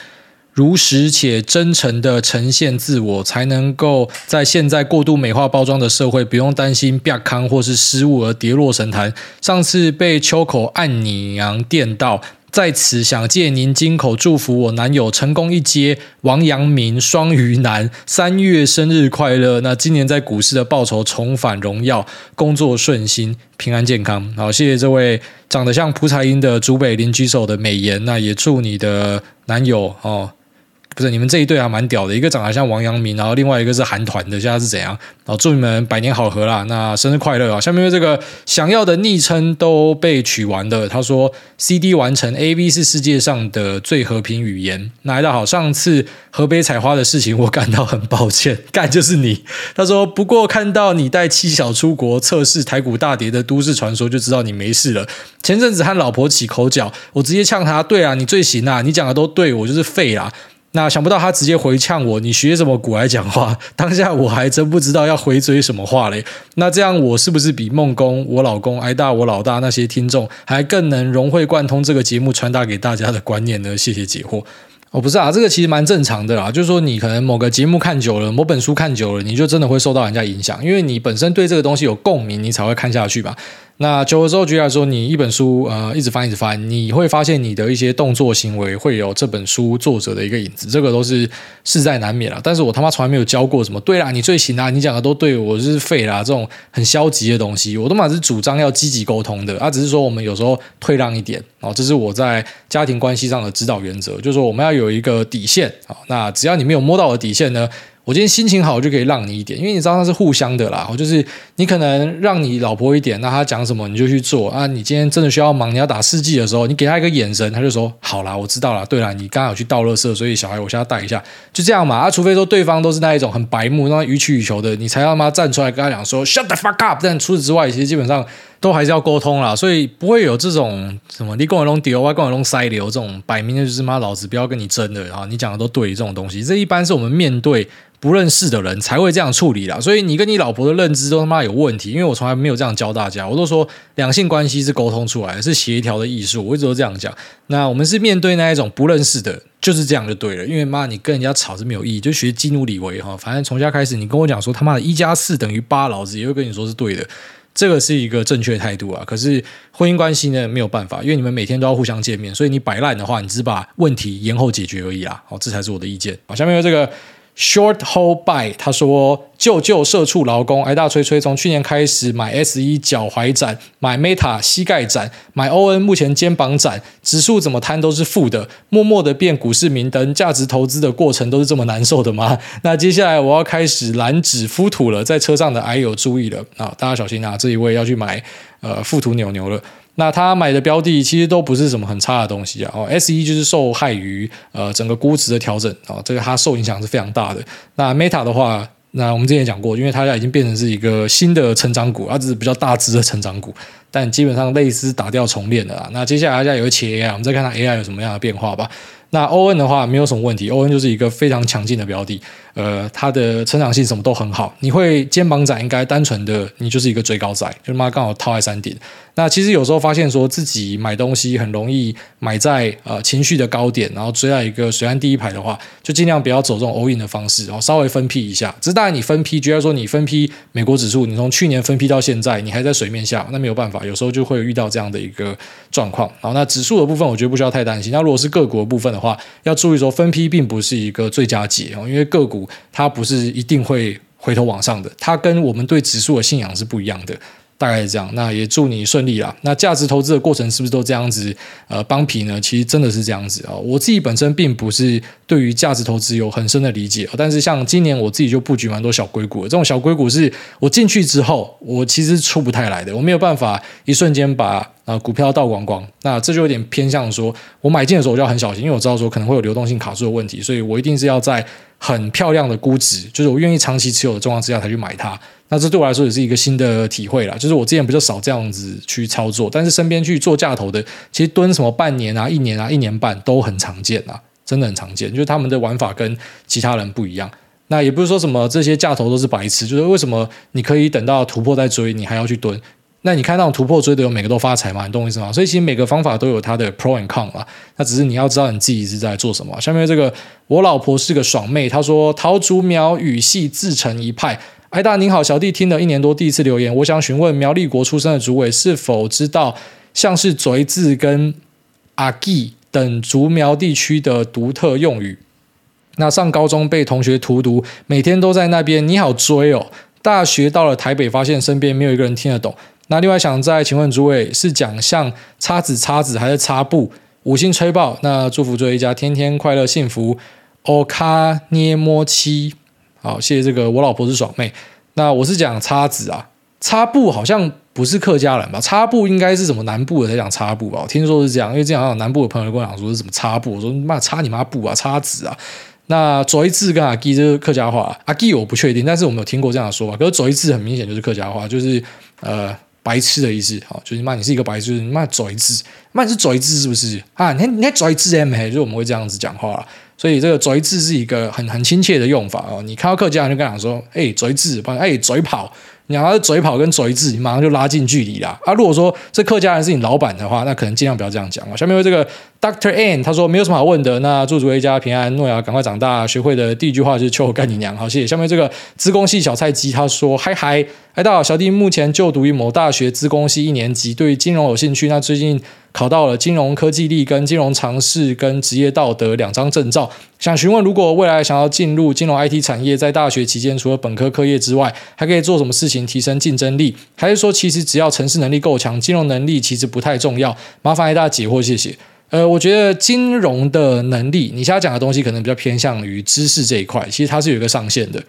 如实且真诚的呈现自我，才能够在现在过度美化包装的社会，不用担心变康或是失误而跌落神坛。上次被秋口暗你娘电到。在此想借您金口祝福我男友成功一阶王阳明双鱼男三月生日快乐。那今年在股市的报酬重返荣耀，工作顺心，平安健康。好，谢谢这位长得像蒲彩英的竹北邻居手的美颜。那也祝你的男友哦。不是你们这一对还蛮屌的，一个长得像王阳明，然后另外一个是韩团的，现在是怎样？好，祝你们百年好合啦！那生日快乐啊！下面这个想要的昵称都被取完了。他说：“CD 完成，AV 是世界上的最和平语言。”那大家好，上次河北采花的事情，我感到很抱歉，干就是你。他说：“不过看到你带妻小出国测试台股大跌的都市传说，就知道你没事了。前阵子和老婆起口角，我直接呛他：对啊，你最行啊，你讲的都对，我就是废啦。”那想不到他直接回呛我，你学什么古来讲话？当下我还真不知道要回嘴什么话嘞。那这样我是不是比孟公、我老公、挨大、我老大那些听众还更能融会贯通这个节目传达给大家的观念呢？谢谢解惑。哦，不是啊，这个其实蛮正常的啦。就是说，你可能某个节目看久了，某本书看久了，你就真的会受到人家影响，因为你本身对这个东西有共鸣，你才会看下去吧。那久了之后，举例来说，你一本书，呃，一直翻，一直翻，你会发现你的一些动作行为会有这本书作者的一个影子，这个都是事在难免了。但是我他妈从来没有教过什么，对啦，你最行啊，你讲的都对，我是废啦，这种很消极的东西，我都嘛是主张要积极沟通的啊，只是说我们有时候退让一点，哦，这是我在家庭关系上的指导原则，就是说我们要有一个底线，啊，那只要你没有摸到我的底线呢，我今天心情好，我就可以让你一点，因为你知道那是互相的啦。我就是你可能让你老婆一点，那她讲什么你就去做啊。你今天真的需要忙，你要打世纪的时候，你给她一个眼神，她就说好啦，我知道了。对了，你刚好去倒垃圾，所以小孩我现在带一下，就这样嘛。啊，除非说对方都是那一种很白目、那种予取予求的，你才要他妈站出来跟他讲说 shut the fuck up。但除此之外，其实基本上都还是要沟通啦，所以不会有这种什么你跟我弄丢，我跟我弄塞流这种摆明的就是妈老子不要跟你争的啊！你讲的都对这种东西，这一般是我们面对不认识的人才会这样处理啦。所以你跟你老婆的认知都他妈有问题，因为我从来没有这样教大家，我都说两性关系是沟通出来，是协调的艺术，我一直都这样讲。那我们是面对那一种不认识的，就是这样就对了。因为妈你跟人家吵是没有意义，就学基努李维哈，反正从家开始你跟我讲说他妈的一加四等于八，老子也会跟你说是对的。这个是一个正确态度啊，可是婚姻关系呢，没有办法，因为你们每天都要互相见面，所以你摆烂的话，你只把问题延后解决而已啊。好，这才是我的意见。好，下面有这个。Short hold by，他说：“救救社畜劳工，挨大吹吹。从去年开始买 S 一脚踝斩，买 Meta 膝盖斩，买 ON 目前肩膀斩，指数怎么摊都是负的，默默的变股市明灯。价值投资的过程都是这么难受的吗？那接下来我要开始燃脂敷土了，在车上的 I 友注意了啊，大家小心啊！这一位要去买呃敷土牛牛了。”那他买的标的其实都不是什么很差的东西啊。哦，S 一就是受害于呃整个估值的调整啊，这个它受影响是非常大的。那 Meta 的话，那我们之前也讲过，因为它已经变成是一个新的成长股，它只是比较大只的成长股，但基本上类似打掉重练的啊。那接下来大家有个企业 AI，我们再看它 AI 有什么样的变化吧。那 ON 的话没有什么问题，ON 就是一个非常强劲的标的，呃，它的成长性什么都很好。你会肩膀斩，应该单纯的你就是一个追高仔，就他妈刚好套在山顶。那其实有时候发现说自己买东西很容易买在呃情绪的高点，然后追在一个水岸第一排的话，就尽量不要走这种 all in 的方式，然后稍微分批一下。只是当然你分批，觉得说你分批美国指数，你从去年分批到现在，你还在水面下，那没有办法，有时候就会遇到这样的一个状况。然后那指数的部分，我觉得不需要太担心。那如果是个股的部分的话，要注意说分批并不是一个最佳解哦，因为个股它不是一定会回头往上的，它跟我们对指数的信仰是不一样的。大概是这样，那也祝你顺利啦。那价值投资的过程是不是都这样子？呃，帮皮呢？其实真的是这样子啊。我自己本身并不是对于价值投资有很深的理解，但是像今年我自己就布局蛮多小硅谷的。这种小硅谷是我进去之后，我其实出不太来的，我没有办法一瞬间把呃股票倒光光。那这就有点偏向说，我买进的时候我就要很小心，因为我知道说可能会有流动性卡住的问题，所以我一定是要在很漂亮的估值，就是我愿意长期持有的状况之下才去买它。那这对我来说也是一个新的体会啦，就是我之前比较少这样子去操作，但是身边去做价投的，其实蹲什么半年啊、一年啊、一年半都很常见啊，真的很常见，就是他们的玩法跟其他人不一样。那也不是说什么这些价投都是白痴，就是为什么你可以等到突破再追，你还要去蹲？那你看那种突破追的，有每个都发财吗？你懂我意思吗？所以其实每个方法都有它的 pro and con 啊，那只是你要知道你自己是在做什么。下面这个我老婆是个爽妹，她说桃竹苗语系自成一派。哎大您好，小弟听了一年多，第一次留言，我想询问苗栗国出生的主委是否知道像是“嘴”字跟“阿基”等竹苗地区的独特用语？那上高中被同学荼毒，每天都在那边。你好追哦！大学到了台北，发现身边没有一个人听得懂。那另外想再请问诸位，是讲像叉子叉子还是擦布？五星吹爆！那祝福诸位一家天天快乐幸福。欧卡捏摸七。好，谢谢这个。我老婆是爽妹，那我是讲叉子啊，擦布好像不是客家人吧？擦布应该是什么南部的才讲擦布吧？我听说是这样，因为这样好像南部的朋友跟我讲说是什么擦布，我说妈擦你妈布啊，擦子啊。那左一字跟阿基就是客家话，阿基我不确定，但是我们有听过这样的说法。可是左一字很明显就是客家话，就是呃白痴的意思。好，就是骂你是一个白痴，你妈左一字，妈你是嘴子是不是啊？你你左一字 M 黑，就我们会这样子讲话。所以这个“嘴子”是一个很很亲切的用法哦。你看到客家人就跟他讲说：“哎，嘴子，哎，嘴跑。”你要是嘴跑跟嘴字，你马上就拉近距离啦。啊，如果说这客家人是你老板的话，那可能尽量不要这样讲啊。下面为这个 Doctor N 他说没有什么好问的。那祝诸位一家平安，诺亚赶快长大。学会的第一句话就是“求我干你娘”。好，谢谢。下面这个资工系小菜鸡他说：“嗨嗨，嗨，大家好，小弟目前就读于某大学资工系一年级，对金融有兴趣。那最近。”考到了金融科技力跟金融常识跟职业道德两张证照，想询问如果未来想要进入金融 IT 产业，在大学期间除了本科课业之外，还可以做什么事情提升竞争力？还是说其实只要城市能力够强，金融能力其实不太重要？麻烦大家解惑，谢谢。呃，我觉得金融的能力，你现在讲的东西可能比较偏向于知识这一块，其实它是有一个上限的。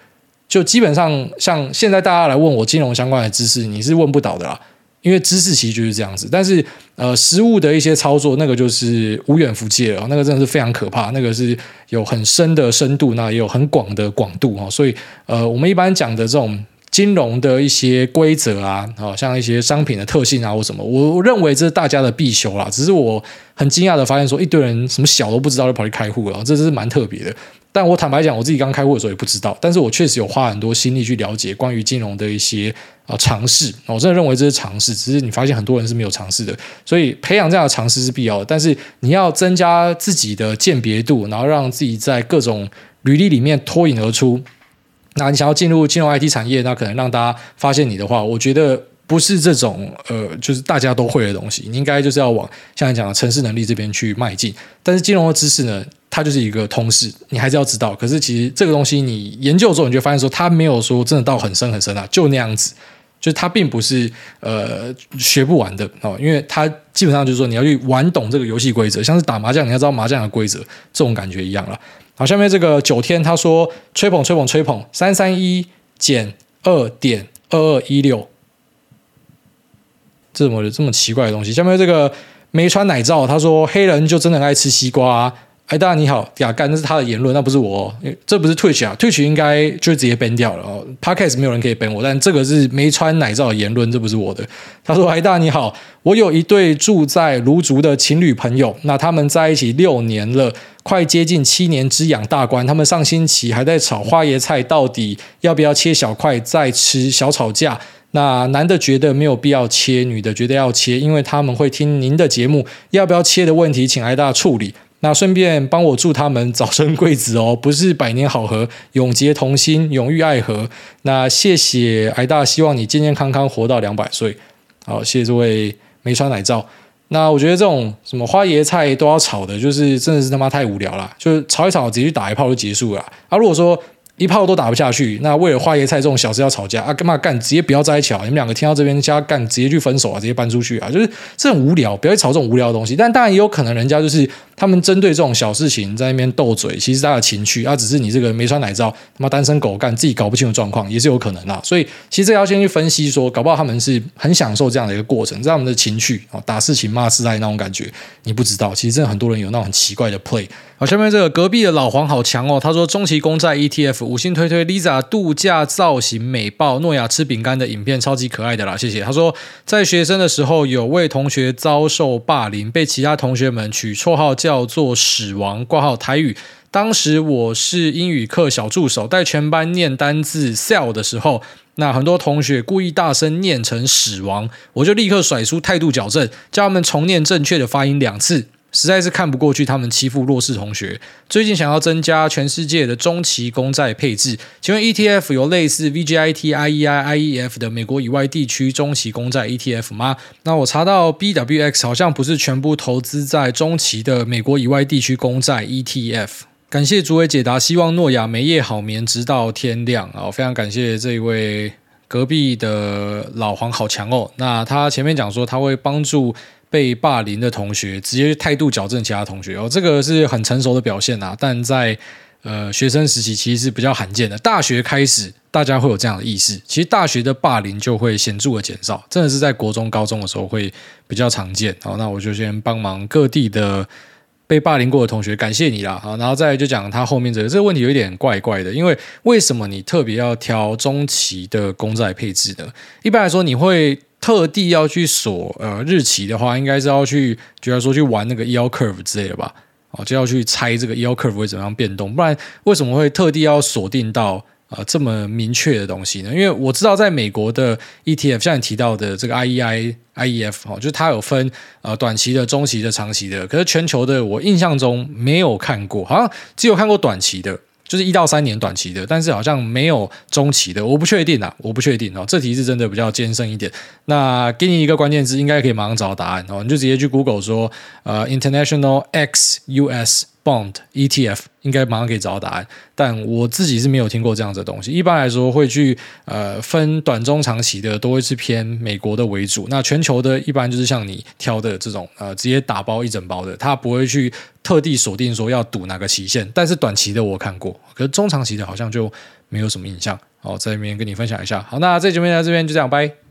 就基本上像现在大家来问我金融相关的知识，你是问不倒的啦。因为知识其实就是这样子，但是呃，实务的一些操作，那个就是无远弗届了，那个真的是非常可怕，那个是有很深的深度，那也有很广的广度，所以呃，我们一般讲的这种金融的一些规则啊，好像一些商品的特性啊或什么，我我认为这是大家的必修啦。只是我很惊讶的发现，说一堆人什么小都不知道就跑去开户了，这是蛮特别的。但我坦白讲，我自己刚开户的时候也不知道，但是我确实有花很多心力去了解关于金融的一些啊尝试。我真的认为这是尝试，只是你发现很多人是没有尝试的，所以培养这样的尝试是必要的。但是你要增加自己的鉴别度，然后让自己在各种履历里面脱颖而出。那你想要进入金融 IT 产业，那可能让大家发现你的话，我觉得不是这种呃，就是大家都会的东西。你应该就是要往像你讲的城市能力这边去迈进。但是金融的知识呢，它就是一个通识，你还是要知道。可是其实这个东西你研究之后，你就发现说，它没有说真的到很深很深啊，就那样子。就是它并不是呃学不完的哦，因为它基本上就是说你要去玩懂这个游戏规则，像是打麻将，你要知道麻将的规则，这种感觉一样了。好，下面这个九天他说吹捧吹捧吹捧三三一减二点二二一六，这么这么奇怪的东西？下面这个梅川奶罩他说黑人就真的爱吃西瓜。哎，大家你好，呀，干，那是他的言论，那不是我，这不是 Twitch 啊，Twitch 应该就直接 ban 掉了哦。Podcast 没有人可以 ban 我，但这个是没穿奶罩的言论，这不是我的。他说：“哎，大家你好，我有一对住在卢竹的情侣朋友，那他们在一起六年了，快接近七年之痒大关，他们上星期还在炒花椰菜到底要不要切小块再吃，小吵架。那男的觉得没有必要切，女的觉得要切，因为他们会听您的节目，要不要切的问题，请挨大处理。”那顺便帮我祝他们早生贵子哦，不是百年好合，永结同心，永浴爱河。那谢谢癌大，希望你健健康康活到两百岁。好，谢谢这位没穿奶罩。那我觉得这种什么花椰菜都要炒的，就是真的是他妈太无聊了，就是炒一炒，直接打一炮就结束了。啊，如果说。一炮都打不下去，那为了花椰菜这种小事要吵架啊？干嘛干？直接不要在一起啊！你们两个听到这边加干，直接去分手啊！直接搬出去啊！就是这很无聊，不要去吵这种无聊的东西。但当然也有可能人家就是他们针对这种小事情在那边斗嘴，其实他的情绪啊，只是你这个没穿奶罩他妈单身狗干自己搞不清楚状况也是有可能的。所以其实这要先去分析说，搞不好他们是很享受这样的一个过程，这样他们的情绪啊，打事情骂事爱那种感觉，你不知道。其实真的很多人有那种很奇怪的 play。好，下面这个隔壁的老黄好强哦。他说中期公债 ETF 五星推推 Lisa 度假造型美爆，诺亚吃饼干的影片超级可爱的啦，谢谢。他说在学生的时候有位同学遭受霸凌，被其他同学们取绰号叫叫做“死亡”挂号台语。当时我是英语课小助手，带全班念单字 sell 的时候，那很多同学故意大声念成“死亡”，我就立刻甩出态度矫正，叫他们重念正确的发音两次。实在是看不过去，他们欺负弱势同学。最近想要增加全世界的中期公债配置，请问 ETF 有类似 VGIT、IEI、IEF 的美国以外地区中期公债 ETF 吗？那我查到 BWX 好像不是全部投资在中期的美国以外地区公债 ETF。感谢主委解答，希望诺亚每夜好眠，直到天亮啊！非常感谢这一位隔壁的老黄，好强哦。那他前面讲说他会帮助。被霸凌的同学直接态度矫正其他同学哦，这个是很成熟的表现啊。但在呃学生时期其实是比较罕见的。大学开始大家会有这样的意识，其实大学的霸凌就会显著的减少，真的是在国中、高中的时候会比较常见。好，那我就先帮忙各地的被霸凌过的同学，感谢你啦。好，然后再来就讲他后面这个这个问题有一点怪怪的，因为为什么你特别要挑中期的公债配置呢？一般来说你会。特地要去锁呃日期的话，应该是要去，就要说去玩那个 yield curve 之类的吧，哦，就要去猜这个 yield curve 会怎么样变动，不然为什么会特地要锁定到呃这么明确的东西呢？因为我知道在美国的 ETF，像你提到的这个 IEI、IEF 哦，就是它有分呃短期的、中期的、长期的，可是全球的我印象中没有看过，好像只有看过短期的。就是一到三年短期的，但是好像没有中期的，我不确定啊，我不确定哦。这题是真的比较艰深一点。那给你一个关键字，应该可以马上找到答案哦。你就直接去 Google 说，呃，International X US。Bond ETF 应该马上可以找到答案，但我自己是没有听过这样子的东西。一般来说，会去呃分短中长期的，都会是偏美国的为主。那全球的一般就是像你挑的这种呃直接打包一整包的，它不会去特地锁定说要赌哪个期限。但是短期的我看过，可是中长期的好像就没有什么印象。好，在这边跟你分享一下。好，那这节目在这边就这样，拜。